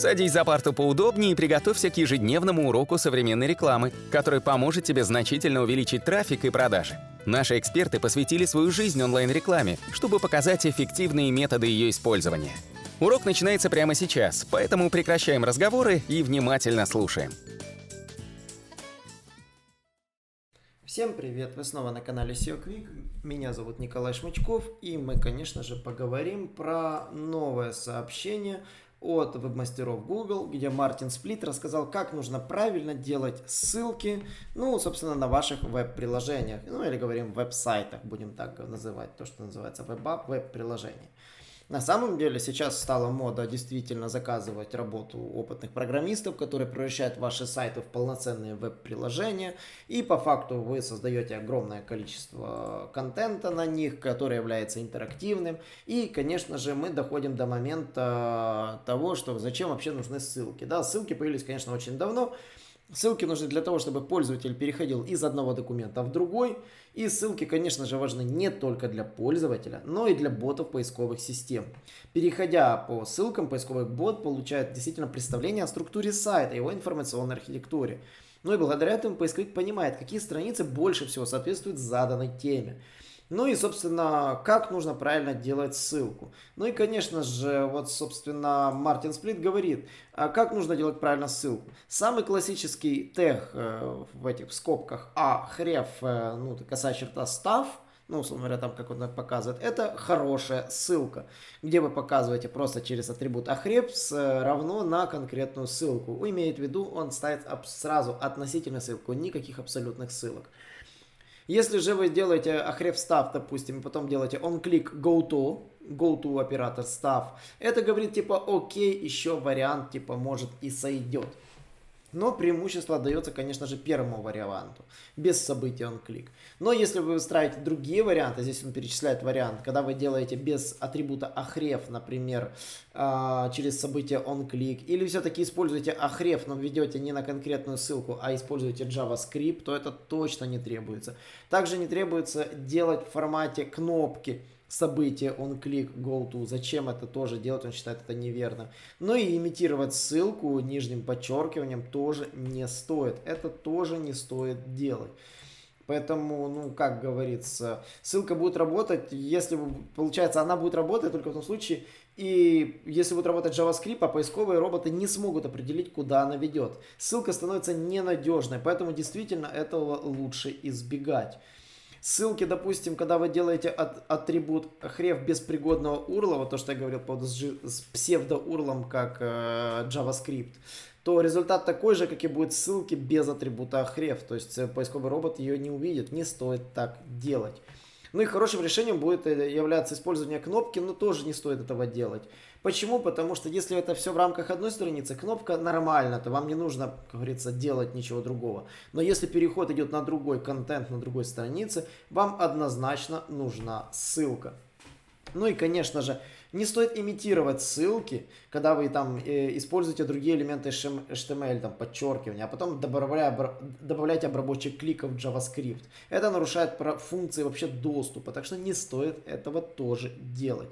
Садись за парту поудобнее и приготовься к ежедневному уроку современной рекламы, который поможет тебе значительно увеличить трафик и продажи. Наши эксперты посвятили свою жизнь онлайн-рекламе, чтобы показать эффективные методы ее использования. Урок начинается прямо сейчас, поэтому прекращаем разговоры и внимательно слушаем. Всем привет! Вы снова на канале SEO Quick. Меня зовут Николай Шмычков, и мы, конечно же, поговорим про новое сообщение от веб-мастеров Google, где Мартин Сплит рассказал, как нужно правильно делать ссылки, ну, собственно, на ваших веб-приложениях, ну, или говорим веб-сайтах, будем так называть, то, что называется веб-приложение. На самом деле сейчас стала мода действительно заказывать работу опытных программистов, которые превращают ваши сайты в полноценные веб-приложения. И по факту вы создаете огромное количество контента на них, который является интерактивным. И, конечно же, мы доходим до момента того, что зачем вообще нужны ссылки. Да, ссылки появились, конечно, очень давно. Ссылки нужны для того, чтобы пользователь переходил из одного документа в другой. И ссылки, конечно же, важны не только для пользователя, но и для ботов поисковых систем. Переходя по ссылкам, поисковый бот получает действительно представление о структуре сайта, его информационной архитектуре. Ну и благодаря этому поисковик понимает, какие страницы больше всего соответствуют заданной теме. Ну и, собственно, как нужно правильно делать ссылку. Ну и, конечно же, вот, собственно, Мартин Сплит говорит, а как нужно делать правильно ссылку. Самый классический тег э, в этих скобках А, хрев, э, ну, косая черта, став, ну, условно говоря, там, как он показывает, это хорошая ссылка, где вы показываете просто через атрибут ахрепс э, равно на конкретную ссылку. Имеет в виду, он ставит сразу относительно ссылку, никаких абсолютных ссылок. Если же вы делаете ахрев став, допустим, и потом делаете on-click go to, go to оператор став, это говорит типа окей, еще вариант типа может и сойдет. Но преимущество отдается, конечно же, первому варианту, без события onClick. Но если вы выстраиваете другие варианты, здесь он перечисляет вариант, когда вы делаете без атрибута ахрев, например, а, через событие onClick, или все-таки используете ахрев, но ведете не на конкретную ссылку, а используете JavaScript, то это точно не требуется. Также не требуется делать в формате кнопки, событие он клик go to. Зачем это тоже делать, он считает это неверно. Но и имитировать ссылку нижним подчеркиванием тоже не стоит. Это тоже не стоит делать. Поэтому, ну, как говорится, ссылка будет работать, если, получается, она будет работать только в том случае, и если будет работать JavaScript, а поисковые роботы не смогут определить, куда она ведет. Ссылка становится ненадежной, поэтому действительно этого лучше избегать. Ссылки, допустим, когда вы делаете от, атрибут хрев без пригодного урла, вот то, что я говорил по с псевдоурлом, как э, JavaScript, то результат такой же, как и будет ссылки без атрибута хрев. То есть э, поисковый робот ее не увидит, не стоит так делать. Ну и хорошим решением будет э, являться использование кнопки, но тоже не стоит этого делать. Почему? Потому что если это все в рамках одной страницы, кнопка нормально, то вам не нужно, как говорится, делать ничего другого. Но если переход идет на другой контент, на другой странице, вам однозначно нужна ссылка. Ну и, конечно же, не стоит имитировать ссылки, когда вы там э, используете другие элементы HTML, там, подчеркивания, а потом добавляя, добавляете обработчик кликов в JavaScript. Это нарушает функции вообще доступа, так что не стоит этого тоже делать.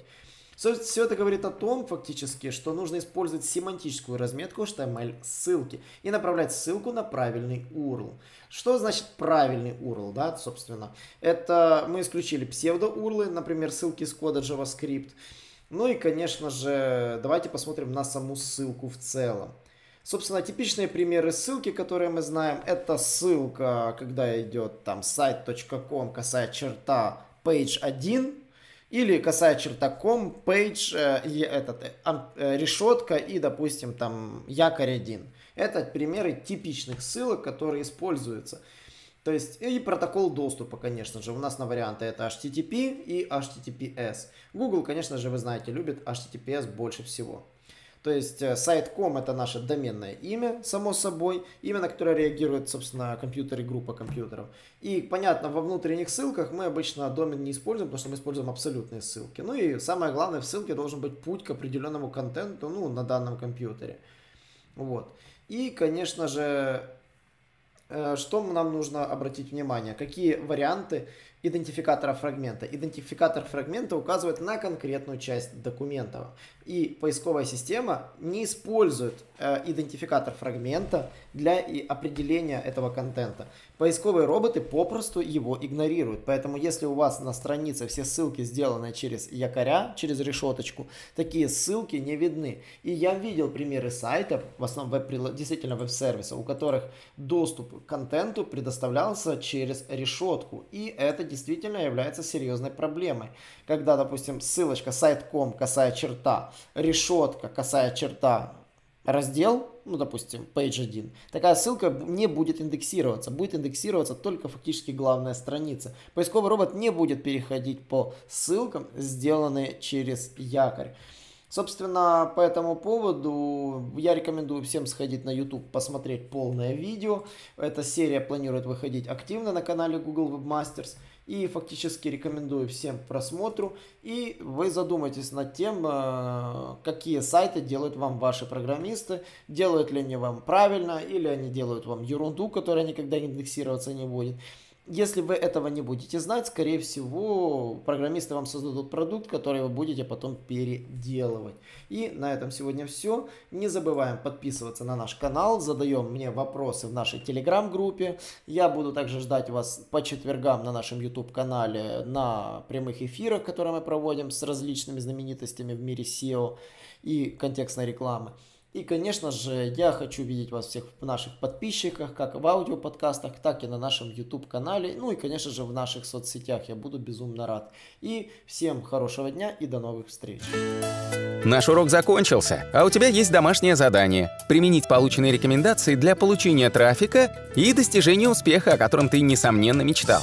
Все это говорит о том, фактически, что нужно использовать семантическую разметку HTML ссылки и направлять ссылку на правильный URL. Что значит правильный URL, да, собственно? Это мы исключили псевдо-урлы, например, ссылки с кода JavaScript. Ну и, конечно же, давайте посмотрим на саму ссылку в целом. Собственно, типичные примеры ссылки, которые мы знаем, это ссылка, когда идет там сайт.com, косая черта, page 1, или косая черта ком, page, э, этот, э, э, решетка и, допустим, там якорь 1. Это примеры типичных ссылок, которые используются. То есть и протокол доступа, конечно же, у нас на варианты это HTTP и HTTPS. Google, конечно же, вы знаете, любит HTTPS больше всего. То есть э, сайт.com это наше доменное имя, само собой, имя, на которое реагирует, собственно, компьютер и группа компьютеров. И, понятно, во внутренних ссылках мы обычно домен не используем, потому что мы используем абсолютные ссылки. Ну и самое главное, в ссылке должен быть путь к определенному контенту, ну, на данном компьютере. Вот. И, конечно же, что нам нужно обратить внимание? Какие варианты идентификатора фрагмента. Идентификатор фрагмента указывает на конкретную часть документа. И поисковая система не использует э, идентификатор фрагмента для определения этого контента. Поисковые роботы попросту его игнорируют. Поэтому если у вас на странице все ссылки сделаны через якоря, через решеточку, такие ссылки не видны. И я видел примеры сайтов, в основном веб действительно веб-сервисов, у которых доступ контенту предоставлялся через решетку. И это действительно является серьезной проблемой. Когда, допустим, ссылочка сайт.com касая черта, решетка касая черта, раздел, ну, допустим, page 1, такая ссылка не будет индексироваться. Будет индексироваться только фактически главная страница. Поисковый робот не будет переходить по ссылкам, сделанные через якорь. Собственно, по этому поводу я рекомендую всем сходить на YouTube, посмотреть полное видео. Эта серия планирует выходить активно на канале Google Webmasters. И фактически рекомендую всем просмотру. И вы задумайтесь над тем, э, какие сайты делают вам ваши программисты. Делают ли они вам правильно, или они делают вам ерунду, которая никогда индексироваться не будет. Если вы этого не будете знать, скорее всего, программисты вам создадут продукт, который вы будете потом переделывать. И на этом сегодня все. Не забываем подписываться на наш канал, задаем мне вопросы в нашей телеграм-группе. Я буду также ждать вас по четвергам на нашем YouTube-канале на прямых эфирах, которые мы проводим с различными знаменитостями в мире SEO и контекстной рекламы. И, конечно же, я хочу видеть вас всех в наших подписчиках, как в аудиоподкастах, так и на нашем YouTube-канале, ну и, конечно же, в наших соцсетях. Я буду безумно рад. И всем хорошего дня и до новых встреч. Наш урок закончился, а у тебя есть домашнее задание – применить полученные рекомендации для получения трафика и достижения успеха, о котором ты, несомненно, мечтал.